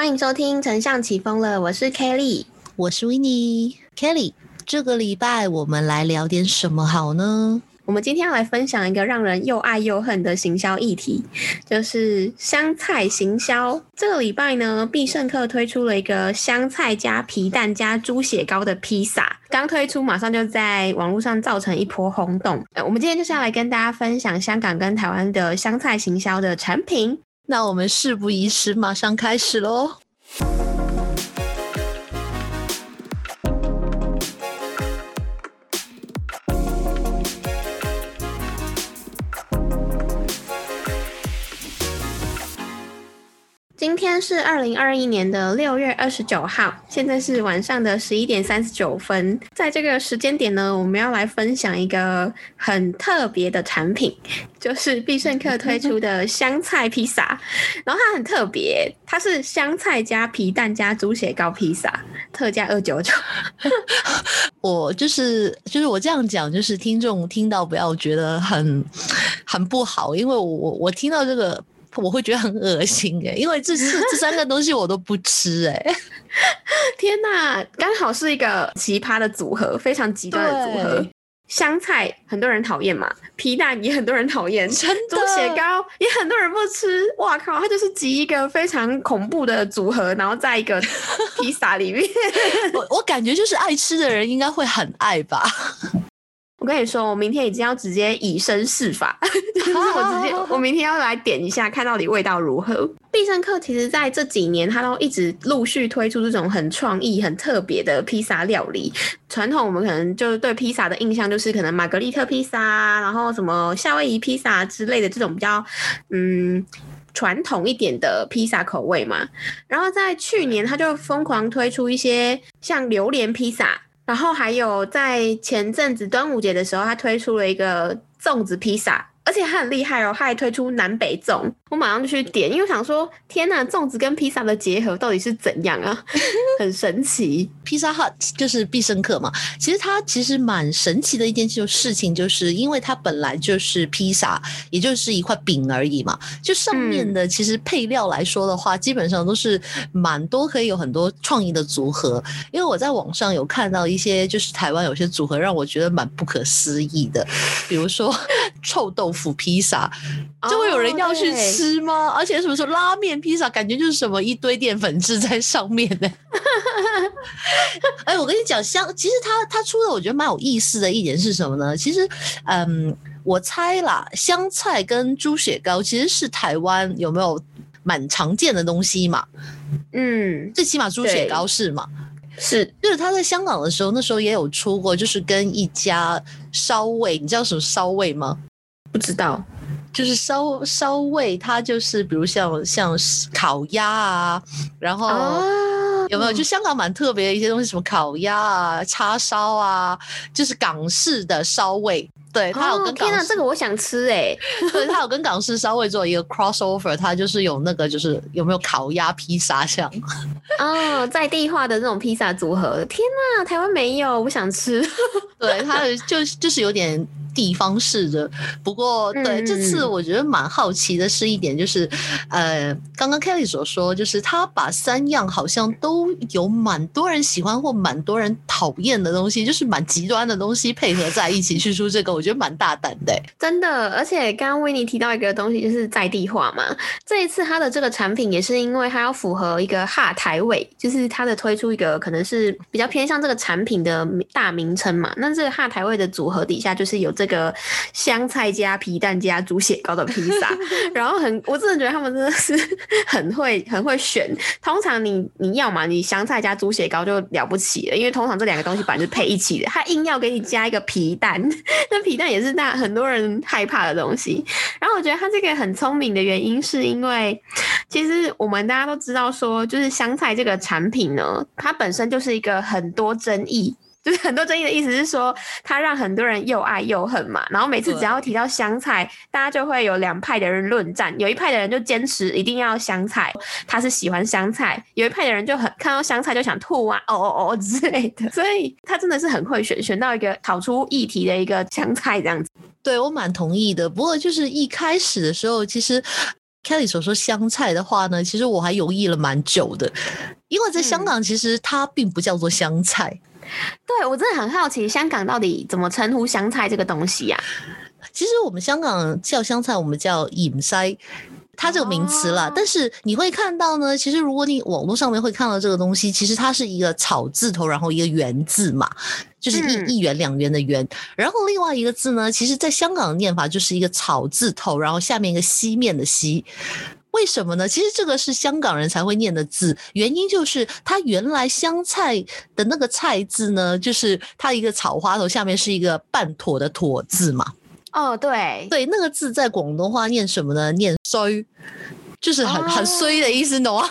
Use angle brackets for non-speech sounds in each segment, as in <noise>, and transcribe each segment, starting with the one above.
欢迎收听《丞相起风了》，我是 Kelly，我是 w i n n e Kelly，这个礼拜我们来聊点什么好呢？我们今天要来分享一个让人又爱又恨的行销议题，就是香菜行销。这个礼拜呢，必胜客推出了一个香菜加皮蛋加猪血糕的披萨，刚推出马上就在网络上造成一波轰动。呃，我们今天就是要来跟大家分享香港跟台湾的香菜行销的产品。那我们事不宜迟，马上开始喽。今天是二零二一年的六月二十九号，现在是晚上的十一点三十九分。在这个时间点呢，我们要来分享一个很特别的产品，就是必胜客推出的香菜披萨。然后它很特别，它是香菜加皮蛋加猪血糕披萨，特价二九九。<laughs> 我就是就是我这样讲，就是听众听到不要觉得很很不好，因为我我我听到这个。我会觉得很恶心哎，因为这是这三个东西我都不吃哎。<laughs> 天哪，刚好是一个奇葩的组合，非常极端的组合。香菜很多人讨厌嘛，皮蛋也很多人讨厌，猪血糕也很多人不吃。哇靠，它就是集一个非常恐怖的组合，然后在一个披萨里面。<laughs> 我我感觉就是爱吃的人应该会很爱吧。我跟你说，我明天已经要直接以身试法，<laughs> 就是我直接，<laughs> 我明天要来点一下，看到底味道如何。必胜客其实在这几年，它都一直陆续推出这种很创意、很特别的披萨料理。传统我们可能就是对披萨的印象就是可能玛格丽特披萨，然后什么夏威夷披萨之类的这种比较嗯传统一点的披萨口味嘛。然后在去年，它就疯狂推出一些像榴莲披萨。然后还有在前阵子端午节的时候，他推出了一个粽子披萨。而且它很厉害哦，他还推出南北粽，我马上就去点，因为我想说，天呐，粽子跟披萨的结合到底是怎样啊？<laughs> 很神奇。披萨 hut 就是必胜客嘛，其实它其实蛮神奇的一件事情，就是因为它本来就是披萨，也就是一块饼而已嘛，就上面的其实配料来说的话，基本上都是蛮多可以有很多创意的组合。因为我在网上有看到一些，就是台湾有些组合让我觉得蛮不可思议的，比如说 <laughs> 臭豆腐。腐披萨就会有人要去吃吗？而且什么说拉面披萨，感觉就是什么一堆淀粉质在上面呢？<laughs> <laughs> 哎，我跟你讲，香其实他他出的我觉得蛮有意思的一点是什么呢？其实，嗯，我猜啦，香菜跟猪血糕其实是台湾有没有蛮常见的东西嘛？嗯，最起码猪血糕是嘛？是，就是他在香港的时候，那时候也有出过，就是跟一家烧味，你知道什么烧味吗？不知道，就是烧烧味，它就是比如像像烤鸭啊，然后有没有就香港蛮特别的一些东西，什么烤鸭啊、叉烧啊，就是港式的烧味。对，它有跟港天哪，这个我想吃哎！对，它有跟港式烧味做一个 crossover，它就是有那个就是有没有烤鸭披萨像？<laughs> 哦，在地化的那种披萨组合，天哪，台湾没有，我想吃。<laughs> 对，它就就是有点。地方式的，不过对这次我觉得蛮好奇的是一点就是，呃，刚刚 Kelly 所说，就是他把三样好像都有蛮多人喜欢或蛮多人讨厌的东西，就是蛮极端的东西配合在一起去出这个，我觉得蛮大胆的。真的，而且刚刚维尼提到一个东西，就是在地化嘛。这一次他的这个产品也是因为他要符合一个哈台味，就是他的推出一个可能是比较偏向这个产品的大名称嘛。那这个哈台味的组合底下就是有。这个香菜加皮蛋加猪血糕的披萨，<laughs> 然后很，我真的觉得他们真的是很会很会选。通常你你要嘛，你香菜加猪血糕就了不起了，因为通常这两个东西本来就配一起的，他硬要给你加一个皮蛋，<laughs> 那皮蛋也是大很多人害怕的东西。然后我觉得他这个很聪明的原因，是因为其实我们大家都知道说，就是香菜这个产品呢，它本身就是一个很多争议。就是很多争议的意思是说，它让很多人又爱又恨嘛。然后每次只要提到香菜，大家就会有两派的人论战。有一派的人就坚持一定要香菜，他是喜欢香菜；有一派的人就很看到香菜就想吐啊，哦哦哦之类的。所以他真的是很会选，选到一个炒出议题的一个香菜这样子。对我蛮同意的。不过就是一开始的时候，其实。Kelly 所说香菜的话呢，其实我还犹豫了蛮久的，因为在香港其实它并不叫做香菜。对我真的很好奇，香港到底怎么称呼香菜这个东西呀？其实我们香港叫香菜，我们叫隐塞。它这个名词啦，哦但是你会看到呢，其实如果你网络上面会看到这个东西，其实它是一个草字头，然后一个元字嘛，就是一、嗯一元两元的元，然后另外一个字呢，其实在香港的念法就是一个草字头，然后下面一个西面的西。为什么呢？其实这个是香港人才会念的字，原因就是它原来香菜的那个菜字呢，就是它一个草花头下面是一个半妥的妥字嘛。哦，对，对，那个字在广东话念什么呢？念衰，就是很、很衰的意思，你懂吗？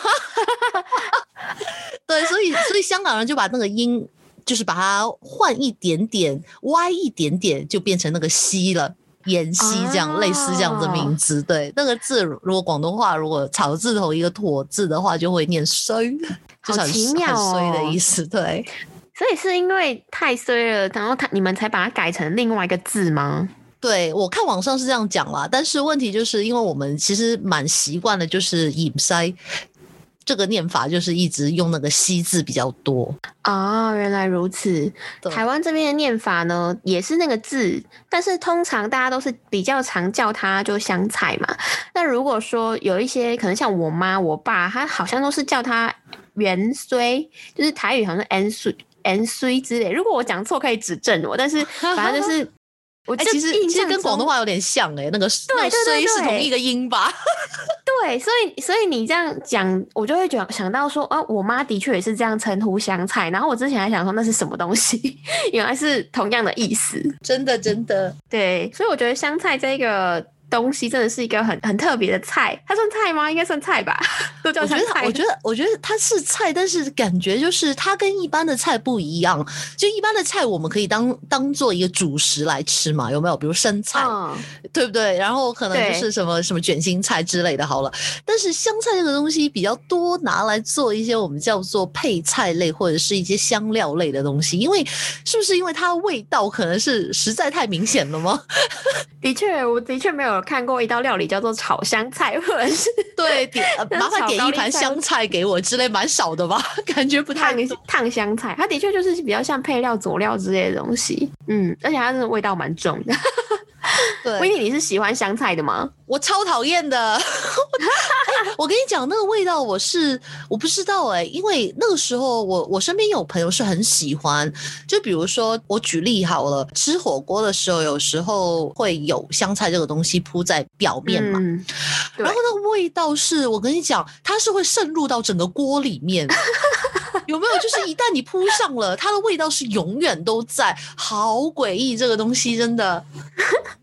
<laughs> 对，所以所以香港人就把那个音，就是把它换一点点，歪一点点，就变成那个西了。妍希这样、类似这样的名字，对那个字，如果广东话如果草字头一个妥字的话，就会念衰，就是奇妙很衰的哦意思。对，所以是因为太衰了，然后他你们才把它改成另外一个字吗？对我看网上是这样讲啦，但是问题就是因为我们其实蛮习惯的，就是隐塞这个念法，就是一直用那个“西”字比较多。哦，原来如此。台湾这边的念法呢，也是那个字，但是通常大家都是比较常叫它就香菜嘛。那如果说有一些可能像我妈、我爸，他好像都是叫它元衰，就是台语好像是 n 衰 n 衰之类。如果我讲错，可以指正我，但是反正就是我其实其实跟广东话有点像哎、那个那个对对衰是同一个音吧？<laughs> 对，所以所以你这样讲，我就会觉想到说，啊，我妈的确也是这样称呼香菜。然后我之前还想说那是什么东西，<laughs> 原来是同样的意思。真的真的，对，所以我觉得香菜这个东西真的是一个很很特别的菜，它算菜吗？应该算菜吧，<laughs> 都叫我觉得。我觉得我觉得它是菜，但是感觉就是它跟一般的菜不一样。就一般的菜我们可以当当做一个主食来吃嘛，有没有？比如生菜，嗯，对不对？然后可能就是什么什么卷心菜之类的，好了。但是香菜这个东西比较多拿来做一些我们叫做配菜类或者是一些香料类的东西，因为是不是因为它的味道可能是实在太明显了吗？<laughs> 的确，我的确没有看过一道料理叫做炒香菜，或者是对，点、<laughs> 呃、麻烦炒点一盘香菜给我之类，蛮少的吧？<laughs> 感觉不太烫烫香菜，它的确就是比较像配料、佐料之类的东西。嗯，而且它真的味道蛮重的。<laughs> 对。维尼，你是喜欢香菜的吗？我超讨厌的。哎我跟你讲，那个味道我是我不知道哎、因为那个时候我我身边有朋友是很喜欢，就比如说我举例好了，吃火锅的时候有时候会有香菜这个东西铺在表面嘛，嗯，然后那个味道是我跟你讲，它是会渗入到整个锅里面。<laughs> 有没有？就是一旦你铺上了，它的味道是永远都在，好诡异！这个东西真的，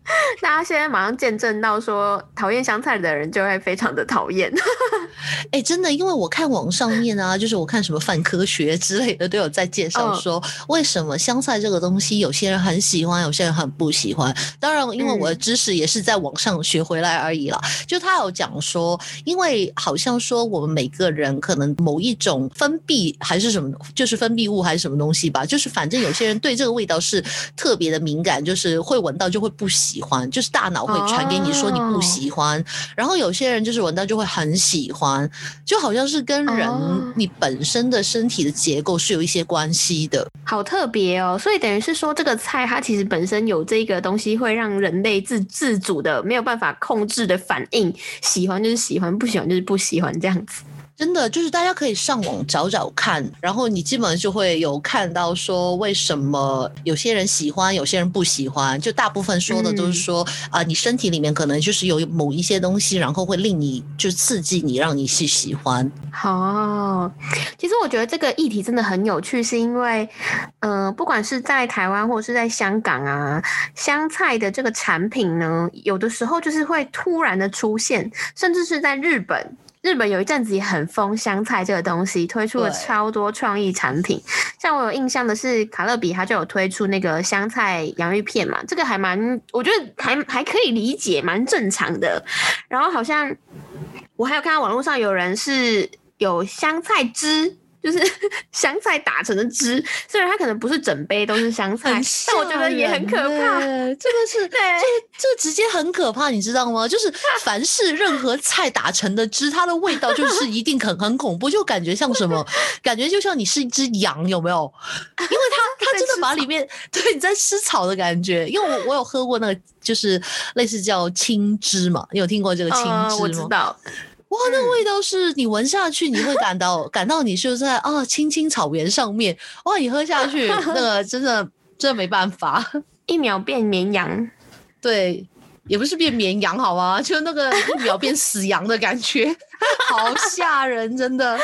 <laughs> 大家现在马上见证到说，讨厌香菜的人就会非常的讨厌。<laughs> 哎、真的，因为我看网上面啊，就是我看什么泛科学之类的都有在介绍嗯说，为什么香菜这个东西，有些人很喜欢，有些人很不喜欢。当然，因为我的嗯知识也是在网上学回来而已啦。就他有讲说，因为好像说我们每个人可能某一种分泌还是什么，就是分泌物还是什么东西吧，就是反正有些人对这个味道是特别的敏感，就是会闻到就会不喜欢，就是大脑会传给你说你不哦喜欢。然后有些人就是闻到就会很喜欢，就好像是跟人哦你本身的身体的结构是有一些关系的。好特别哦，所以等于是说，这个菜它其实本身有这个东西，会让人类自自主的没有办法控制的反应，喜欢就是喜欢，不喜欢就是不喜欢这样子。真的就是大家可以上网找找看，然后你基本上就会有看到说为什么有些人喜欢，有些人不喜欢。就大部分说的都是说啊、你身体里面可能就是有某一些东西，然后会令你就刺激你，让你去喜欢。好，其实我觉得这个议题真的很有趣，是因为，呃，不管是在台湾或者是在香港啊，香菜的这个产品呢，有的时候就是会突然的出现，甚至是在日本。日本有一阵子也很疯香菜这个东西，推出了超多创意产品。像我有印象的是，卡乐比它就有推出那个香菜洋芋片嘛，这个还蛮，我觉得还还可以理解，蛮正常的。然后好像我还有看到网络上有人是有香菜汁，就就是 <laughs> 香菜打成的汁，虽然它可能不是整杯都是香菜，但我觉得也很可怕。这个是 <laughs> 对，这这直接很可怕，你知道吗？就是凡是任何菜打成的汁，它的味道就是一定很很恐怖，就感觉像什么？感觉就像你是一只羊，有没有？因为它 <laughs> 它真的把里面对你在吃草的感觉。因为我我有喝过那个，就是类似叫青汁嘛，你有听过这个青汁吗？我知道。哇，那个味道是你闻下去，你会感到感到你是在啊青青草原上面。哇，你喝下去，那个真的真的没办法，<laughs> 一秒变绵羊。对，也不是变绵羊好吗？就那个一秒变死羊的感觉，<laughs> 好吓人，真的。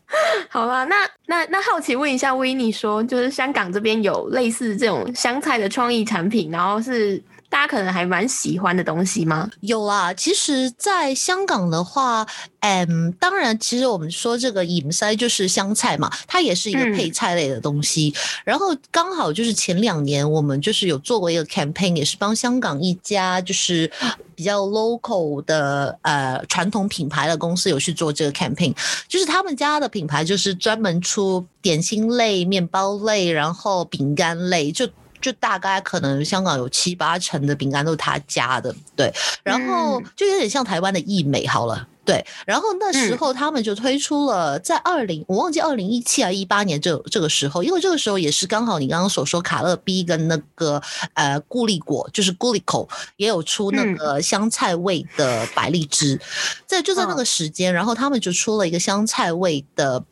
<laughs> 好啦，那那那好奇问一下维尼，说就是香港这边有类似这种香菜的创意产品，然后是。大家可能还蛮喜欢的东西吗？有啊，其实，在香港的话，嗯，当然，其实我们说这个饮塞就是香菜嘛，它也是一个配菜类的东西。然后刚好就是前两年，我们就是有做过一个 campaign，也是帮香港一家就是比较 local 的呃传统品牌的公司有去做这个 campaign，就是他们家的品牌就是专门出点心类、面包类，然后饼干类就。就大概可能香港有七八成的饼干都是他家的，对，然后就有点像台湾的益美好了，对，然后那时候他们就推出了在二零，我忘记二零一七啊一八年这这个时候，因为这个时候也是刚好你刚刚所说卡乐 B 跟那个呃固力果，就是固力口也有出那个香菜味的百利滋，在就在那个时间，然后他们就出了一个香菜味的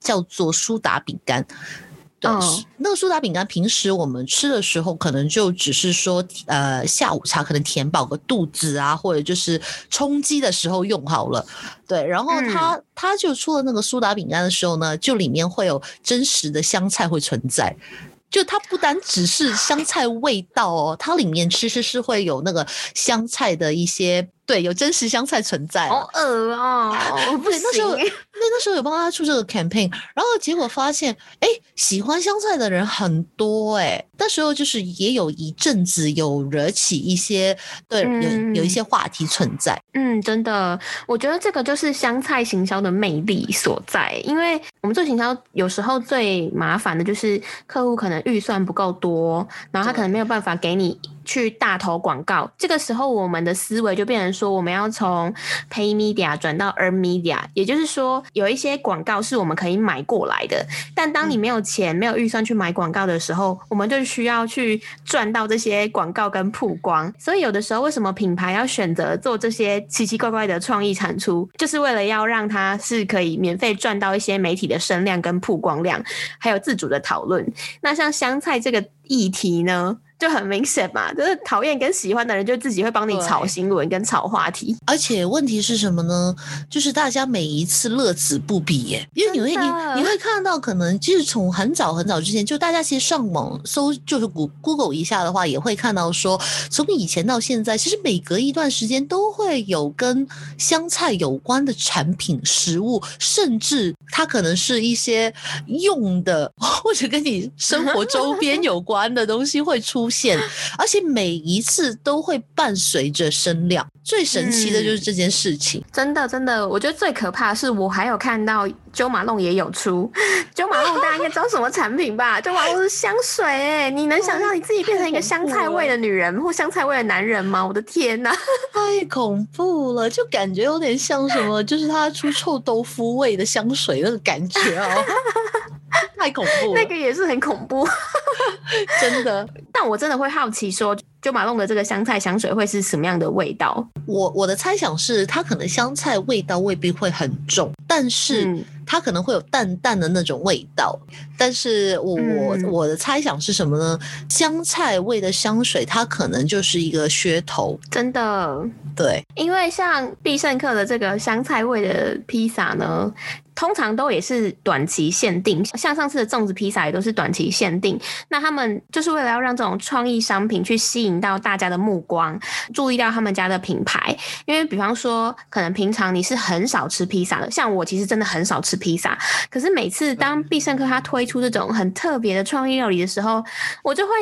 叫做苏打饼干。对，那个苏打饼干，平时我们吃的时候，可能就只是说，呃，下午茶可能填饱个肚子啊，或者就是充饥的时候用好了。对，然后它它就出了那个苏打饼干的时候呢，就里面会有真实的香菜会存在。就它不单只是香菜味道哦，它里面其实是会有那个香菜的一些，对，有真实香菜存在。好恶啊！对，那时候那那时候有帮他出这个 campaign，然后结果发现，哎，喜欢香菜的人很多，哎，那时候就是也有一阵子有惹起一些，对，有有一些话题存在。嗯，真的，我觉得这个就是香菜行销的魅力所在，因为我们做行销有时候最麻烦的就是客户可能预算不够多，然后他可能没有办法给你。去大投广告，这个时候我们的思维就变成说，我们要从 pay media 转到 earn media，也就是说，有一些广告是我们可以买过来的，但当你没有钱、没有预算去买广告的时候，我们就需要去赚到这些广告跟曝光。所以有的时候，为什么品牌要选择做这些奇奇怪怪的创意产出，就是为了要让它是可以免费赚到一些媒体的声量跟曝光量，还有自主的讨论。那像香菜这个议题呢？就很明显嘛，就是讨厌跟喜欢的人，就自己会帮你炒新闻跟炒话题。而且问题是什么呢？就是大家每一次乐此不疲耶，因为你会你你会看到，可能就是从很早很早之前，就大家其实上网搜，就是谷 Google 一下的话，也会看到说，从以前到现在，其实每隔一段时间都会有跟香菜有关的产品、食物，甚至它可能是一些用的，<laughs> 或者跟你生活周边有关的东西会出。现，而且每一次都会伴随着声量，最神奇的就是这件事情。真的，真的，我觉得最可怕的是，我还有看到九马龙也有出 <laughs> 九马龙，大家应该知道什么产品吧？九马龙是香水，哎，你能想象你自己变成一个 <laughs> 香菜味的女人或香菜味的男人吗？我的天哪，<laughs> 太恐怖了，就感觉有点像什么，就是他出臭豆腐味的香水那个感觉哦。太恐怖了，<laughs> 那个也是很恐怖，<laughs> 真的。但我真的会好奇，说就马龙的这个香菜香水会是什么样的味道？我我的猜想是，它可能香菜味道未必会很重，但是它可能会有淡淡的那种味道。但是我我我的猜想是什么呢？香菜味的香水，它可能就是一个噱头。真的，对，因为像必胜客的这个香菜味的披萨呢。通常都也是短期限定，像上次的粽子披萨也都是短期限定。那他们就是为了要让这种创意商品去吸引到大家的目光，注意到他们家的品牌。因为比方说，可能平常你是很少吃披萨的，像我其实真的很少吃披萨。可是每次当必胜客他推出这种很特别的创意料理的时候，我就会。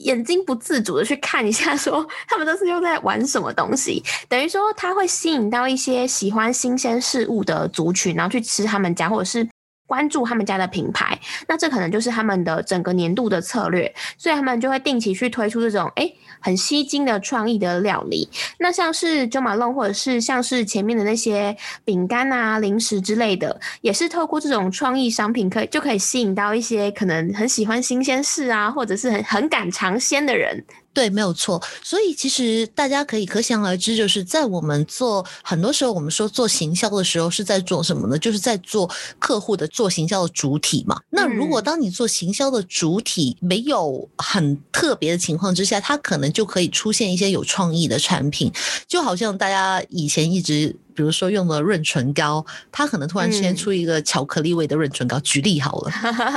眼睛不自主的去看一下，<laughs> 说他们都是又在玩什么东西，等于说他会吸引到一些喜欢新鲜事物的族群，然后去吃他们家，或者是关注他们家的品牌，那这可能就是他们的整个年度的策略，所以他们就会定期去推出这种哎很吸睛的创意的料理。那像是九马龙，或者是像是前面的那些饼干啊、零食之类的，也是透过这种创意商品，可以就可以吸引到一些可能很喜欢新鲜事啊，或者是很很敢尝鲜的人。对，没有错。所以其实大家可以可想而知，就是在我们做很多时候，我们说做行销的时候是在做什么呢？就是在做客户的做行销的主体嘛。那如果当你做行销的主体没有很特别的情况之下，它可能就可以出现一些有创意的产品，就好像大家以前一直。比如说用了润唇膏，它可能突然之间出一个巧克力味的润唇膏。举例好了，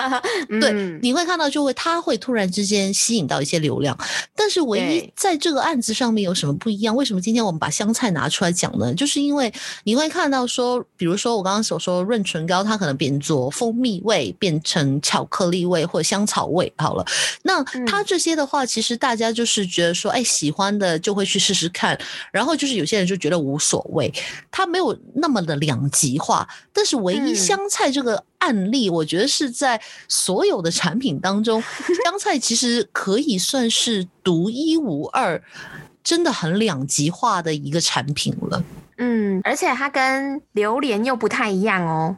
<laughs> 对，你会看到就会，它会突然之间吸引到一些流量。但是唯一在这个案子上面有什么不一样？为什么今天我们把香菜拿出来讲呢？就是因为你会看到说，比如说我刚刚所说润唇膏，它可能变做蜂蜜味，变成巧克力味或者香草味。好了，那它这些的话，其实大家就是觉得说，哎，喜欢的就会去试试看，然后就是有些人就觉得无所谓。它没有那么的两极化，但是唯一香菜这个案例，我觉得是在所有的产品当中，<laughs> 香菜其实可以算是独一无二，真的很两极化的一个产品了。嗯，而且它跟榴莲又不太一样哦。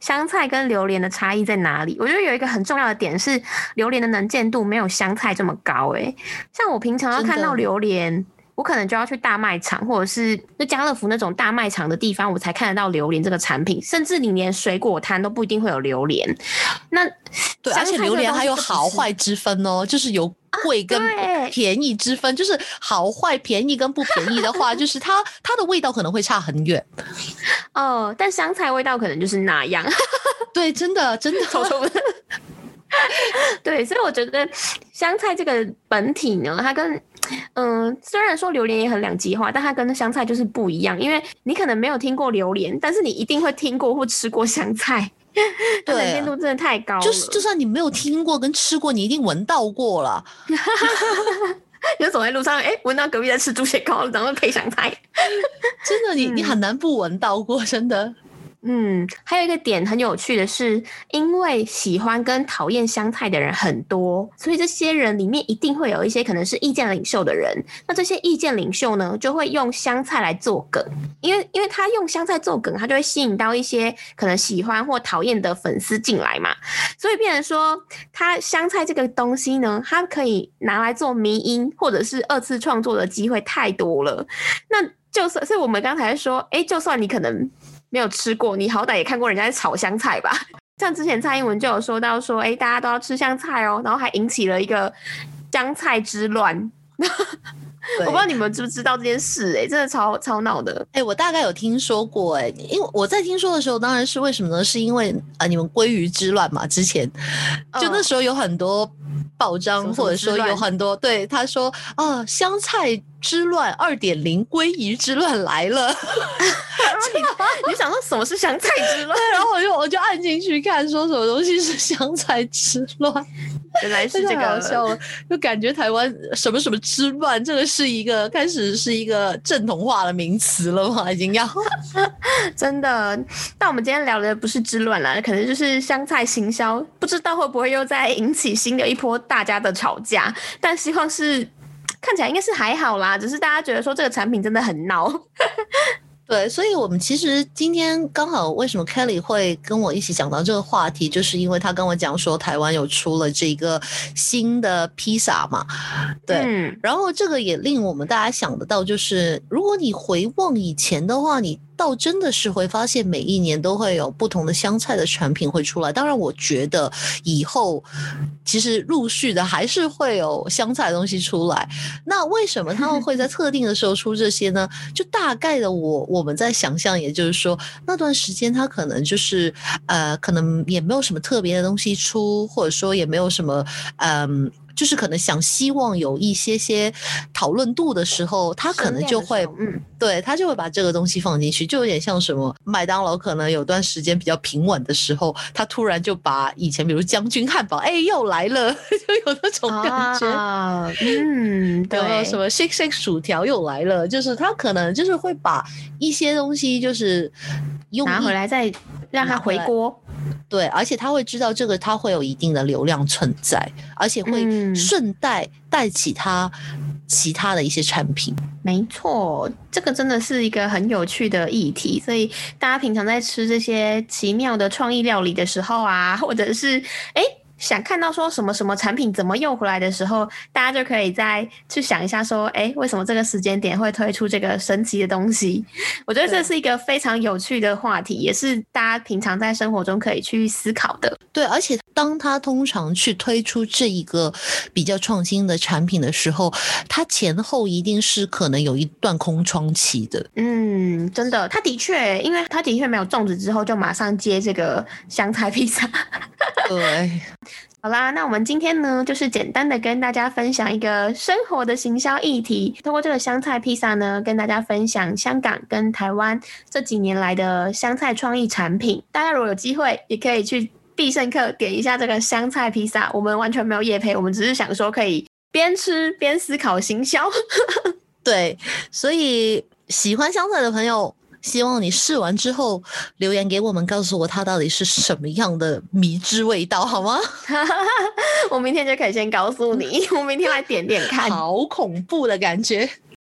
香菜跟榴莲的差异在哪里？我觉得有一个很重要的点是，榴莲的能见度没有香菜这么高。诶，像我平常要看到榴莲。我可能就要去大卖场，或者是那家乐福那种大卖场的地方，我才看得到榴莲这个产品。甚至你连水果摊都不一定会有榴莲。那对，而且榴莲还有好坏之分哦，就是有贵跟便宜之分。就是好坏、便宜跟不便宜的话，<laughs> 就是它它的味道可能会差很远。哦，但香菜味道可能就是那样。<laughs> 对，真的真的。<laughs> 对，所以我觉得香菜这个本体呢，它跟嗯，虽然说榴莲也很两极化，但它跟香菜就是不一样。因为你可能没有听过榴莲，但是你一定会听过或吃过香菜。对，能见度真的太高了。就是就算你没有听过跟吃过，你一定闻到过了。<laughs> 就走在路上，哎，闻到隔壁在吃猪血糕，然后配香菜。<laughs> 真的，你你很难不闻到过，真的。嗯，还有一个点很有趣的是，因为喜欢跟讨厌香菜的人很多，所以这些人里面一定会有一些可能是意见领袖的人。那这些意见领袖呢，就会用香菜来做梗，因为因为他用香菜做梗，他就会吸引到一些可能喜欢或讨厌的粉丝进来嘛。所以变成说，他香菜这个东西呢，它可以拿来做迷音或者是二次创作的机会太多了。那就算，所以我们刚才说，哎，就算你可能。没有吃过，你好歹也看过人家在炒香菜吧？像之前蔡英文就有说到说，哎，大家都要吃香菜哦，然后还引起了一个香菜之乱。我不知道你们知不知道这件事？哎，真的超超闹的。哎，我大概有听说过，哎，因为我在听说的时候，当然是为什么呢？是因为啊，你们鲑鱼之乱嘛，之前就那时候有很多报章，或者说有很多对他说啊，香菜。之乱二点零，鲑鱼之乱来了。<laughs> 你想说什么是香菜之乱？然后我就我就按进去看，说什么东西是香菜之乱。原来是这个，好笑了。就感觉台湾什么什么之乱，这个是一个开始是一个正统化的名词了吗？已经要 <laughs> 真的。但我们今天聊的不是之乱啦，可能就是香菜行销，不知道会不会又再引起新的一波大家的吵架。但希望是。看起来应该是还好啦，只是大家觉得说这个产品真的很闹。对，所以我们其实今天刚好为什么 Kelly 会跟我一起讲到这个话题，就是因为他跟我讲说台湾有出了这个新的披萨嘛。对，然后这个也令我们大家想得到，就是如果你回望以前的话，你。倒真的是会发现，每一年都会有不同的香菜的产品会出来。当然，我觉得以后其实陆续的还是会有香菜的东西出来。那为什么他们会在 <laughs> 特定的时候出这些呢？就大概的，我我们在想象，也就是说，那段时间他可能就是呃，可能也没有什么特别的东西出，或者说也没有什么嗯。就是可能想希望有一些些讨论度的时候，他可能就会，嗯，对他就会把这个东西放进去，就有点像什么麦当劳可能有段时间比较平稳的时候，他突然就把以前比如将军汉堡，哎，又来了，<laughs> 就有那种感觉，嗯，<laughs> 对，什么 shake shake 薯条又来了，就是他可能就是会把一些东西就是用拿回来再让它回锅。对，而且他会知道这个，他会有一定的流量存在，而且会嗯顺带带起他其他的一些产品。没错，这个真的是一个很有趣的议题，所以大家平常在吃这些奇妙的创意料理的时候啊，或者是诶想看到说什么什么产品怎么用回来的时候，大家就可以再去想一下说，诶，为什么这个时间点会推出这个神奇的东西？<laughs> 我觉得这是一个非常有趣的话题，也是大家平常在生活中可以去思考的。对，而且当他通常去推出这一个比较创新的产品的时候，他前后一定是可能有一段空窗期的。嗯，真的，他的确，因为他的确没有种植之后就马上接这个香菜披萨。<laughs> 对，好啦，那我们今天呢，就是简单的跟大家分享一个生活的行销议题，通过这个香菜披萨呢，跟大家分享香港跟台湾这几年来的香菜创意产品。大家如果有机会，也可以去必胜客点一下这个香菜披萨。我们完全没有夜配，我们只是想说可以边吃边思考行销。<laughs> 对，所以喜欢香菜的朋友，希望你试完之后留言给我们，告诉我它到底是什么样的迷之味道，好吗？<laughs> 我明天就可以先告诉你，<laughs> 我明天来点点看。好恐怖的感觉，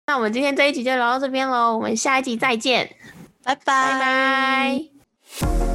那我们今天这一集就聊到这边喽，我们下一集再见，拜拜拜拜。